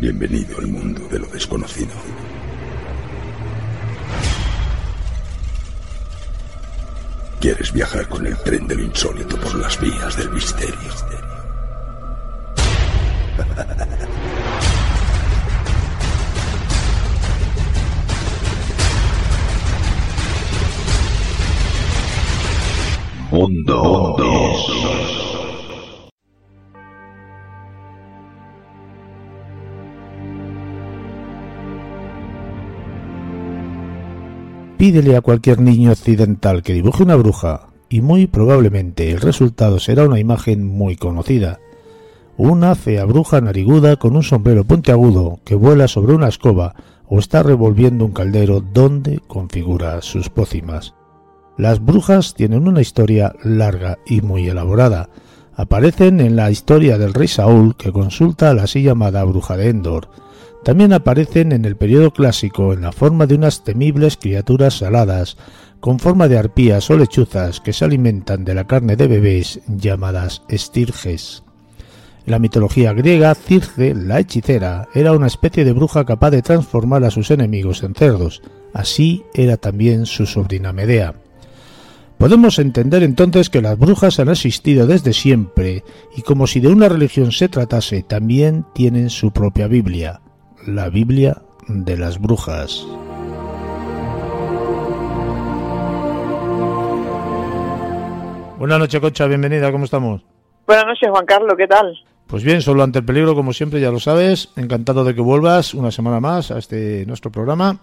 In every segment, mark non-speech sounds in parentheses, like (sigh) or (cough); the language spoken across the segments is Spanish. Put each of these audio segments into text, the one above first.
Bienvenido al mundo de lo desconocido. ¿Quieres viajar con el tren de lo insólito por las vías del misterio? Pídele a cualquier niño occidental que dibuje una bruja y muy probablemente el resultado será una imagen muy conocida. Una fea bruja nariguda con un sombrero puntiagudo que vuela sobre una escoba o está revolviendo un caldero donde configura sus pócimas. Las brujas tienen una historia larga y muy elaborada. Aparecen en la historia del rey Saúl que consulta a la así llamada bruja de Endor, también aparecen en el periodo clásico en la forma de unas temibles criaturas saladas, con forma de arpías o lechuzas que se alimentan de la carne de bebés llamadas estirges. En la mitología griega, Circe, la hechicera, era una especie de bruja capaz de transformar a sus enemigos en cerdos. Así era también su sobrina Medea. Podemos entender entonces que las brujas han existido desde siempre y como si de una religión se tratase, también tienen su propia Biblia la Biblia de las Brujas. Buenas noches, Concha, bienvenida, ¿cómo estamos? Buenas noches, Juan Carlos, ¿qué tal? Pues bien, solo ante el peligro, como siempre, ya lo sabes. Encantado de que vuelvas una semana más a este nuestro programa.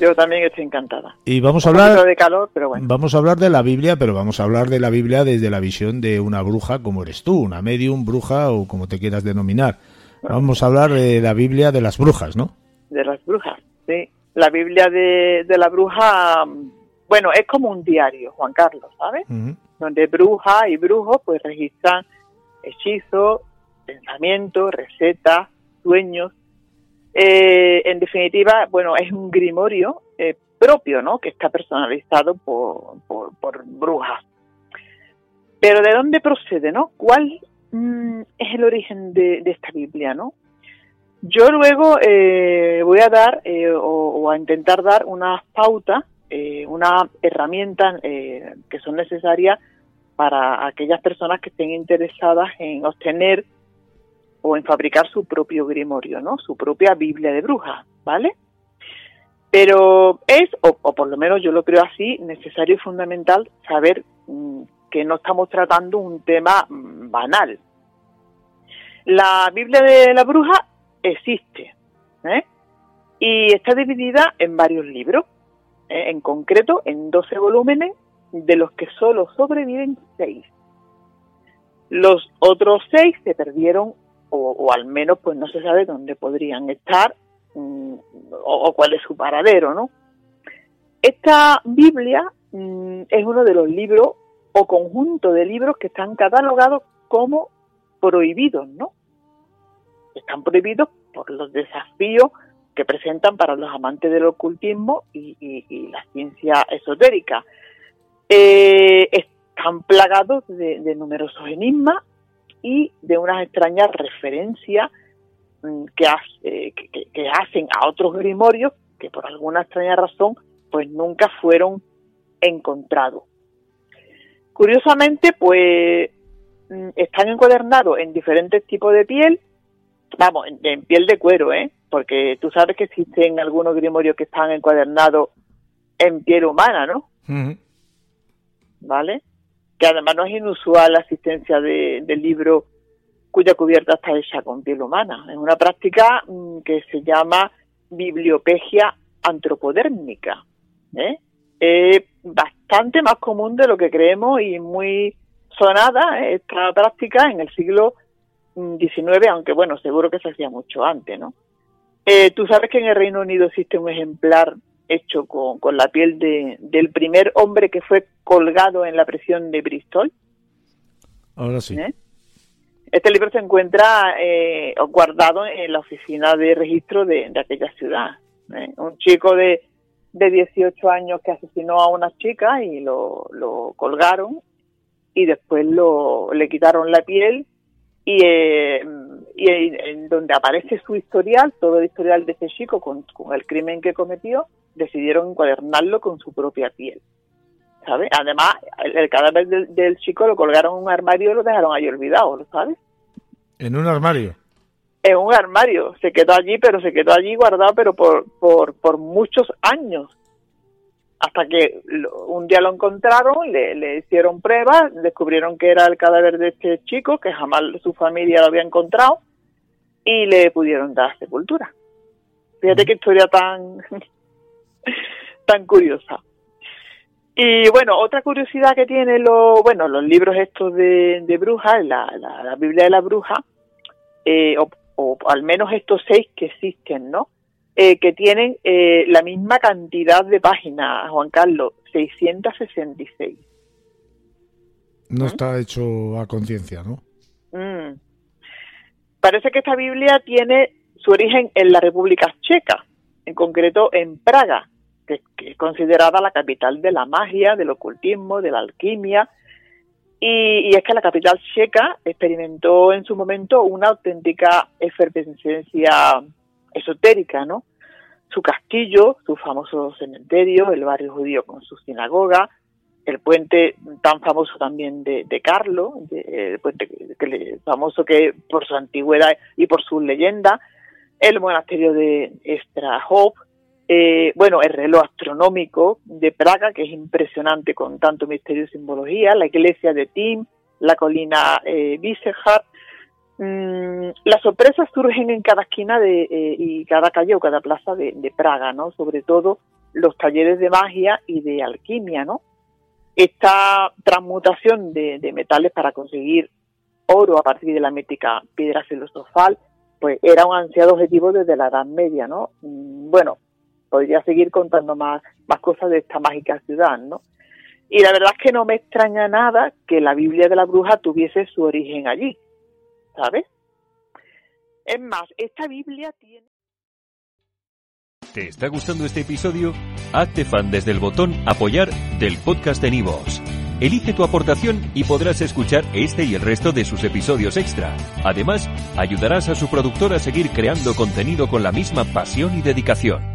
Yo también estoy encantada. Y vamos a hablar de calor, pero bueno. Vamos a hablar de la Biblia, pero vamos a hablar de la Biblia desde la visión de una bruja como eres tú, una medium, bruja o como te quieras denominar. Vamos a hablar de la Biblia de las brujas, ¿no? De las brujas, sí. La Biblia de, la bruja, bueno, es como un diario, Juan Carlos, ¿sabes? Donde bruja y brujos pues registran hechizos, pensamientos, recetas, sueños. Eh, en definitiva, bueno, es un grimorio eh, propio, ¿no? Que está personalizado por, por, por brujas. Pero ¿de dónde procede, no? ¿Cuál Mm, es el origen de, esta Biblia, ¿no? Yo luego eh, voy a dar eh, o, a intentar dar unas pautas, eh, una herramientas que son necesarias para aquellas personas que estén interesadas en obtener o en fabricar su propio grimorio, ¿no? Su propia Biblia de brujas, ¿vale? Pero es, o, por lo menos yo lo creo así, necesario y fundamental saber mm, que no estamos tratando un tema mm, banal. La Biblia de la Bruja existe ¿eh? y está dividida en varios libros, ¿eh? en concreto en 12 volúmenes, de los que solo sobreviven seis. Los otros seis se perdieron o, al menos pues no se sabe dónde podrían estar mm, o, cuál es su paradero, ¿no? Esta Biblia mm, es uno de los libros o conjunto de libros que están catalogados como prohibidos, ¿no? Están prohibidos por los desafíos que presentan para los amantes del ocultismo y, la ciencia esotérica. Eh, están plagados de, numerosos enigmas y de unas extrañas referencias mm, que, que, hacen a otros grimorios que por alguna extraña razón pues nunca fueron encontrados. Curiosamente, pues mm, están encuadernados en diferentes tipos de piel, vamos, en, piel de cuero, ¿eh? Porque tú sabes que existen algunos grimorios que están encuadernados en piel humana, ¿no? ¿Vale? Que además no es inusual la asistencia de, del libro cuya cubierta está hecha con piel humana. Es una práctica mm, que se llama bibliopegia antropodérmica. ¿eh? Es bastante más común de lo que creemos y muy sonada esta práctica en el siglo XIX, aunque bueno, seguro que se hacía mucho antes, ¿no? Eh, Tú sabes que en el Reino Unido existe un ejemplar hecho con, con la piel de, del primer hombre que fue colgado en la prisión de Bristol. Ahora sí. ¿Eh? Este libro se encuentra eh, guardado en la oficina de registro de, aquella ciudad. ¿eh? Un chico de, de 18 años que asesinó a una chica y lo, lo colgaron y después lo, le quitaron la piel y, eh, y en, donde aparece su historial, todo el historial de ese chico con, con el crimen que cometió, decidieron encuadernarlo con su propia piel. ¿Sabes? Además, el, cadáver del, chico lo colgaron en un armario y lo dejaron ahí olvidado, ¿lo sabes? ¿En un armario? En un armario. Se quedó allí, pero se quedó allí guardado, pero por, por, por muchos años hasta que un día lo encontraron, le, le, hicieron pruebas, descubrieron que era el cadáver de este chico, que jamás su familia lo había encontrado, y le pudieron dar sepultura. Fíjate qué historia tan, (laughs) tan curiosa. Y bueno, otra curiosidad que tiene lo, bueno, los libros estos de, de brujas, la, la, Biblia de la bruja, eh, o, o al menos estos seis que existen, ¿no? Eh, que tienen eh, la misma cantidad de páginas, Juan Carlos, 666. No ¿Mm? está hecho a conciencia, ¿no? Mm. Parece que esta Biblia tiene su origen en la República Checa, en concreto en Praga, que, es considerada la capital de la magia, del ocultismo, de la alquimia, y, y, es que la capital checa experimentó en su momento una auténtica efervescencia esotérica, ¿no? Su castillo, su famoso cementerio, el barrio judío con su sinagoga, el puente tan famoso también de, de Carlo, el puente que, famoso que por su antigüedad y por su leyenda, el monasterio de Strahov, eh, bueno, el reloj astronómico de Praga, que es impresionante con tanto misterio y simbología, la iglesia de Tim, la colina eh, Mm, las sorpresas surgen en cada esquina de, eh, y cada calle o cada plaza de, Praga, ¿no? Sobre todo los talleres de magia y de alquimia, ¿no? Esta transmutación de, metales para conseguir oro a partir de la mítica piedra filosofal, pues era un ansiado objetivo desde la Edad Media, ¿no? Mm, bueno, podría seguir contando más, más cosas de esta mágica ciudad, ¿no? Y la verdad es que no me extraña nada que la Biblia de la Bruja tuviese su origen allí, ¿sabes? Es más, esta Biblia tiene... ¿Te está gustando este episodio? Hazte fan desde el botón apoyar del podcast de Nivos. Elige tu aportación y podrás escuchar este y el resto de sus episodios extra. Además, ayudarás a su productor a seguir creando contenido con la misma pasión y dedicación.